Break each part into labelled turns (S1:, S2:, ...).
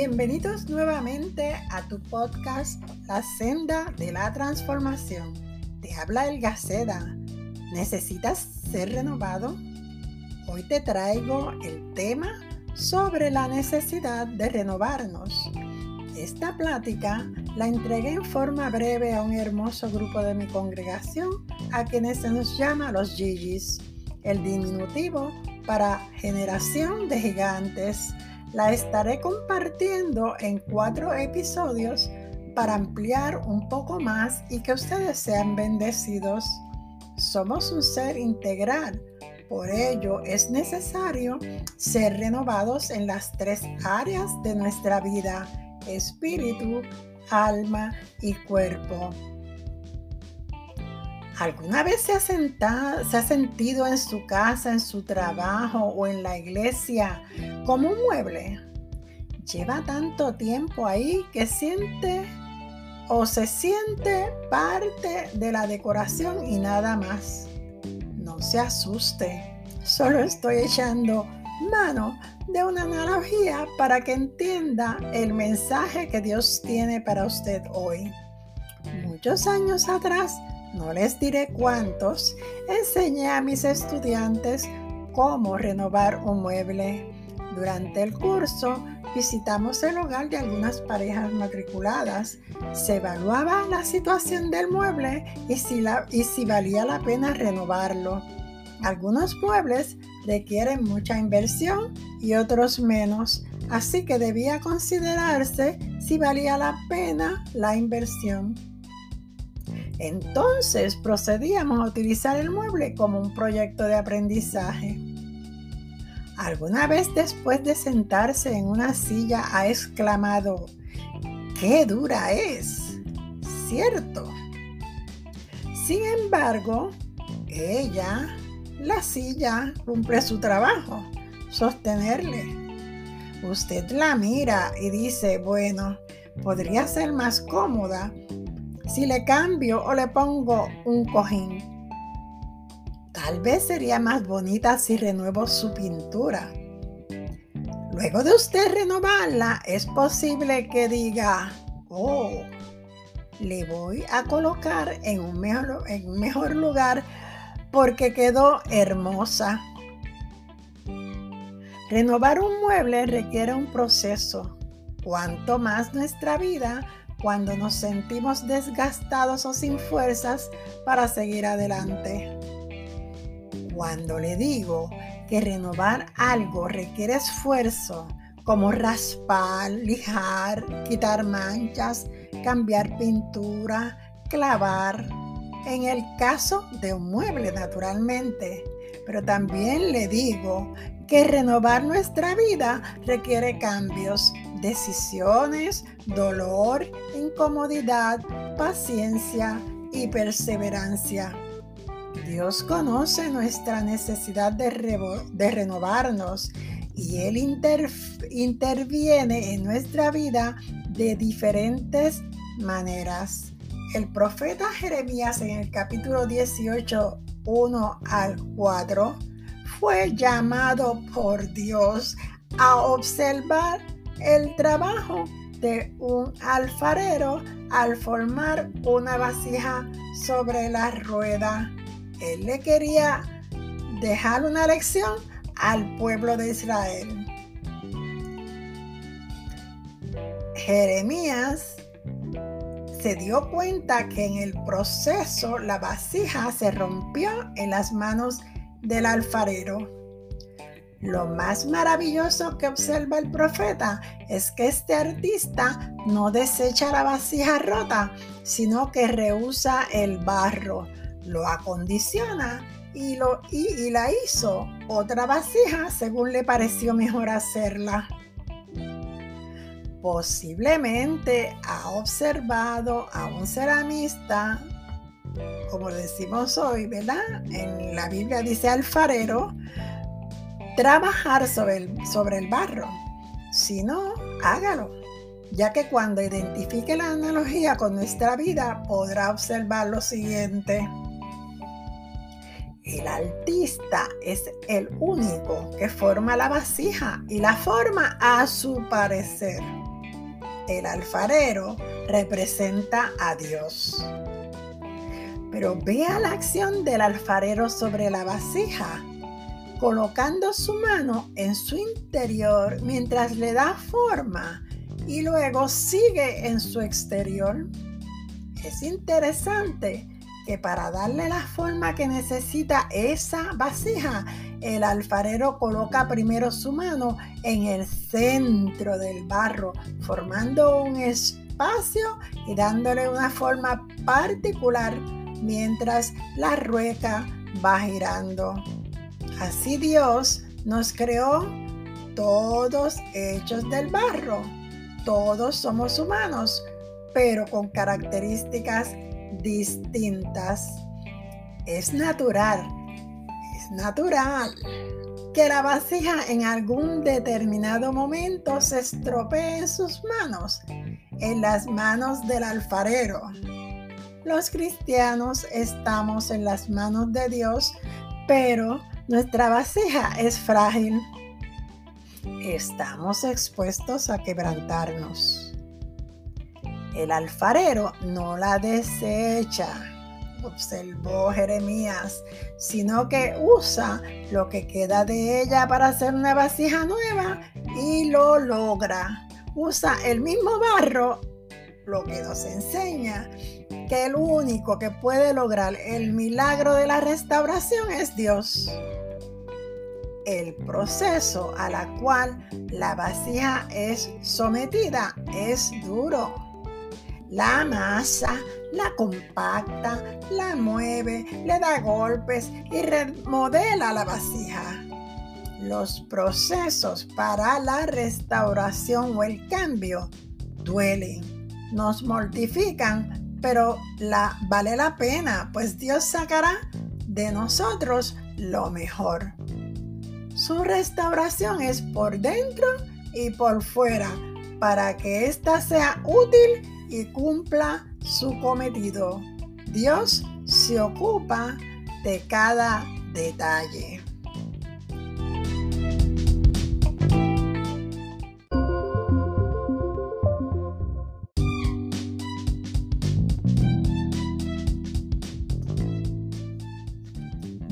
S1: Bienvenidos nuevamente a tu podcast La senda de la transformación. Te habla El Gaceda. ¿Necesitas ser renovado? Hoy te traigo el tema sobre la necesidad de renovarnos. Esta plática la entregué en forma breve a un hermoso grupo de mi congregación, a quienes se nos llama los Gigis, el diminutivo para generación de gigantes la estaré compartiendo en cuatro episodios para ampliar un poco más y que ustedes sean bendecidos. Somos un ser integral, por ello es necesario ser renovados en las tres áreas de nuestra vida, espíritu, alma y cuerpo. ¿Alguna vez se ha, se ha sentido en su casa, en su trabajo o en la iglesia como un mueble? Lleva tanto tiempo ahí que siente o se siente parte de la decoración y nada más. No se asuste, solo estoy echando mano de una analogía para que entienda el mensaje que Dios tiene para usted hoy. Muchos años atrás, no les diré cuántos, enseñé a mis estudiantes cómo renovar un mueble. Durante el curso visitamos el hogar de algunas parejas matriculadas. Se evaluaba la situación del mueble y si, y si valía la pena renovarlo. Algunos muebles requieren mucha inversión y otros menos, así que debía considerarse si valía la pena la inversión. Entonces procedíamos a utilizar el mueble como un proyecto de aprendizaje. ¿Alguna vez después de sentarse en una silla ha exclamado, ¡qué dura es! ¿Cierto? Sin embargo, ella, la silla, cumple su trabajo, sostenerle. Usted la mira y dice, bueno, podría ser más cómoda si le cambio o le pongo un cojín. Tal vez sería más bonita si renuevo su pintura. Luego de usted renovarla, es posible que diga, oh, le voy a colocar en un mejor, en un mejor lugar porque quedó hermosa. Renovar un mueble requiere un proceso. Cuanto más nuestra vida, cuando nos sentimos desgastados o sin fuerzas para seguir adelante. Cuando le digo que renovar algo requiere esfuerzo, como raspar, lijar, quitar manchas, cambiar pintura, clavar, en el caso de un mueble naturalmente. Pero también le digo que renovar nuestra vida requiere cambios, decisiones, dolor, incomodidad, paciencia y perseverancia. Dios conoce nuestra necesidad de, renovarnos y Él interviene en nuestra vida de diferentes maneras. El profeta Jeremías en el capítulo 18, 1 al 4, fue llamado por Dios a observar el trabajo de un alfarero al formar una vasija sobre la rueda. Él le quería dejar una lección al pueblo de Israel. Jeremías se dio cuenta que en el proceso la vasija se rompió en las manos del alfarero. Lo más maravilloso que observa el profeta es que este artista no desecha la vasija rota, sino que rehúsa el barro, lo acondiciona y, lo, y, la hizo otra vasija según le pareció mejor hacerla. Posiblemente ha observado a un ceramista, como decimos hoy, ¿verdad? En la Biblia dice alfarero, trabajar sobre el, barro. Si no, hágalo, ya que cuando identifique la analogía con nuestra vida podrá observar lo siguiente. El artista es el único que forma la vasija y la forma a su parecer. el alfarero representa a Dios. Pero vea la acción del alfarero sobre la vasija, colocando su mano en su interior mientras le da forma y luego sigue en su exterior. Es interesante que para darle la forma que necesita esa vasija, el alfarero coloca primero su mano en el centro del barro, formando un espacio y dándole una forma particular mientras la rueca va girando. Así Dios nos creó todos hechos del barro. Todos somos humanos, pero con características distintas. Es natural, es natural que la vasija en algún determinado momento se estropee en sus manos, en las manos del alfarero. Los cristianos estamos en las manos de Dios, pero nuestra vasija es frágil. Estamos expuestos a quebrantarnos. El alfarero no la desecha, observó Jeremías, sino que usa lo que queda de ella para hacer una vasija nueva y lo logra. Usa el mismo barro, lo que nos enseña que el único que puede lograr el milagro de la restauración es Dios. El proceso a la cual la vasija es sometida es duro. La masa la compacta, la mueve, le da golpes y remodela la vasija. Los procesos para la restauración o el cambio duelen, nos mortifican pero la, vale la pena, pues Dios sacará de nosotros lo mejor. Su restauración es por dentro y por fuera, para que ésta sea útil y cumpla su cometido. Dios se ocupa de cada detalle.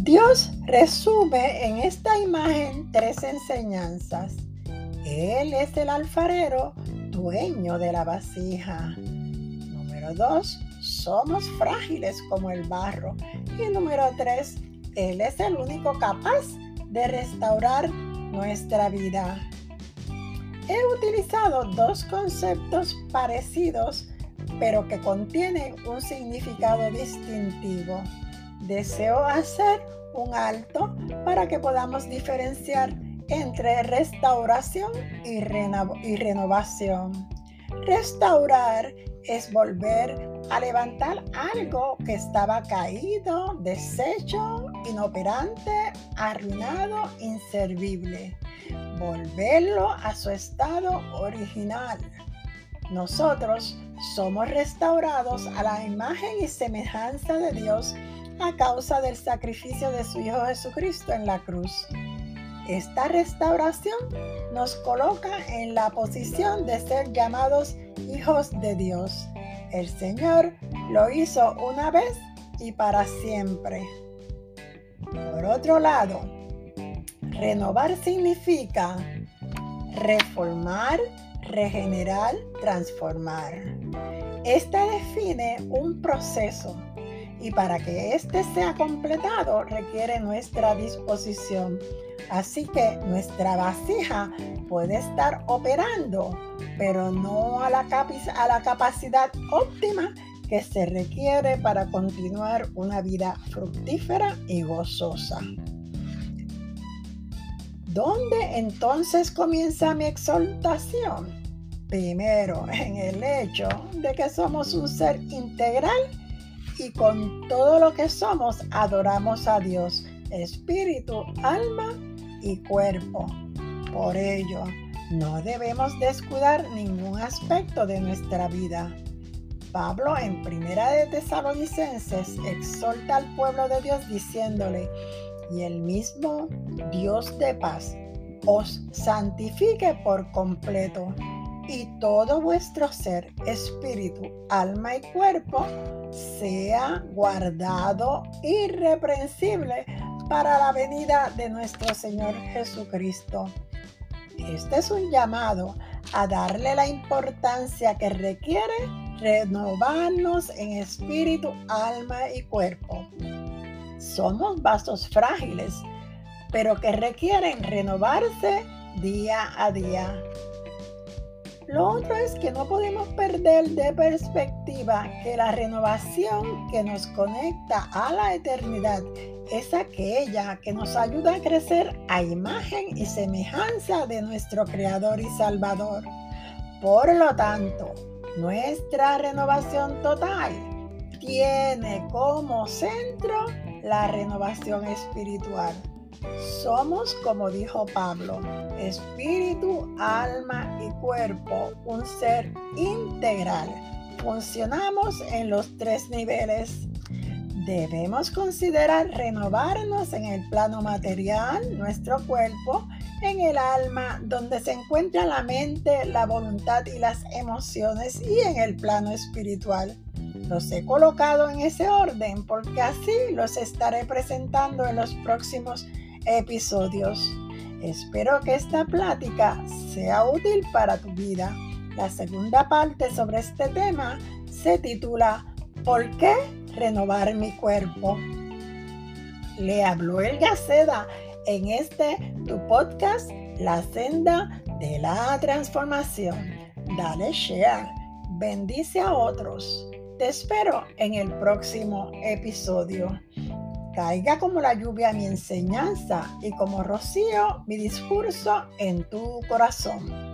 S1: Dios resume en esta imagen tres enseñanzas. Él es el alfarero, dueño de la vasija. Número dos, somos frágiles como el barro. Y número tres, Él es el único capaz de restaurar nuestra vida. He utilizado dos conceptos parecidos, pero que contienen un significado distintivo. Deseo hacer un alto para que podamos diferenciar entre restauración y, renovación. Restaurar es volver a levantar algo que estaba caído, deshecho, inoperante, arruinado, inservible. Volverlo a su estado original. Nosotros somos restaurados a la imagen y semejanza de Dios a causa del sacrificio de su Hijo Jesucristo en la cruz. Esta restauración nos coloca en la posición de ser llamados hijos de Dios. El Señor lo hizo una vez y para siempre. Por otro lado, renovar significa reformar, regenerar, transformar. Esta define un proceso y para que éste sea completado requiere nuestra disposición. Así que nuestra vasija puede estar operando, pero no a la, a la capacidad óptima que se requiere para continuar una vida fructífera y gozosa. ¿Dónde entonces comienza mi exaltación? Primero, en el hecho de que somos un ser integral y con todo lo que somos adoramos a Dios, espíritu, alma y cuerpo. Por ello, no debemos descuidar ningún aspecto de nuestra vida. Pablo en Primera de Tesalonicenses exhorta al pueblo de Dios diciéndole, y el mismo Dios de paz os santifique por completo. Y todo vuestro ser, espíritu, alma y cuerpo sea guardado irreprensible para la venida de nuestro Señor Jesucristo. Este es un llamado a darle la importancia que requiere renovarnos en espíritu, alma y cuerpo. Somos vasos frágiles, pero que requieren renovarse día a día. Lo otro es que no podemos perder de perspectiva que la renovación que nos conecta a la eternidad es aquella que nos ayuda a crecer a imagen y semejanza de nuestro Creador y Salvador. Por lo tanto, nuestra renovación total tiene como centro la renovación espiritual. Somos, como dijo Pablo, espíritu, alma y cuerpo, un ser integral. Funcionamos en los tres niveles. Debemos considerar renovarnos en el plano material, nuestro cuerpo, en el alma, donde se encuentra la mente, la voluntad y las emociones, y en el plano espiritual. Los he colocado en ese orden porque así los estaré presentando en los próximos episodios. Espero que esta plática sea útil para tu vida. La segunda parte sobre este tema se titula ¿Por qué renovar mi cuerpo? Le habló el Gaceda en este tu podcast La senda de la transformación. Dale share, bendice a otros. Te espero en el próximo episodio. Caiga como la lluvia mi enseñanza y como rocío mi discurso en tu corazón.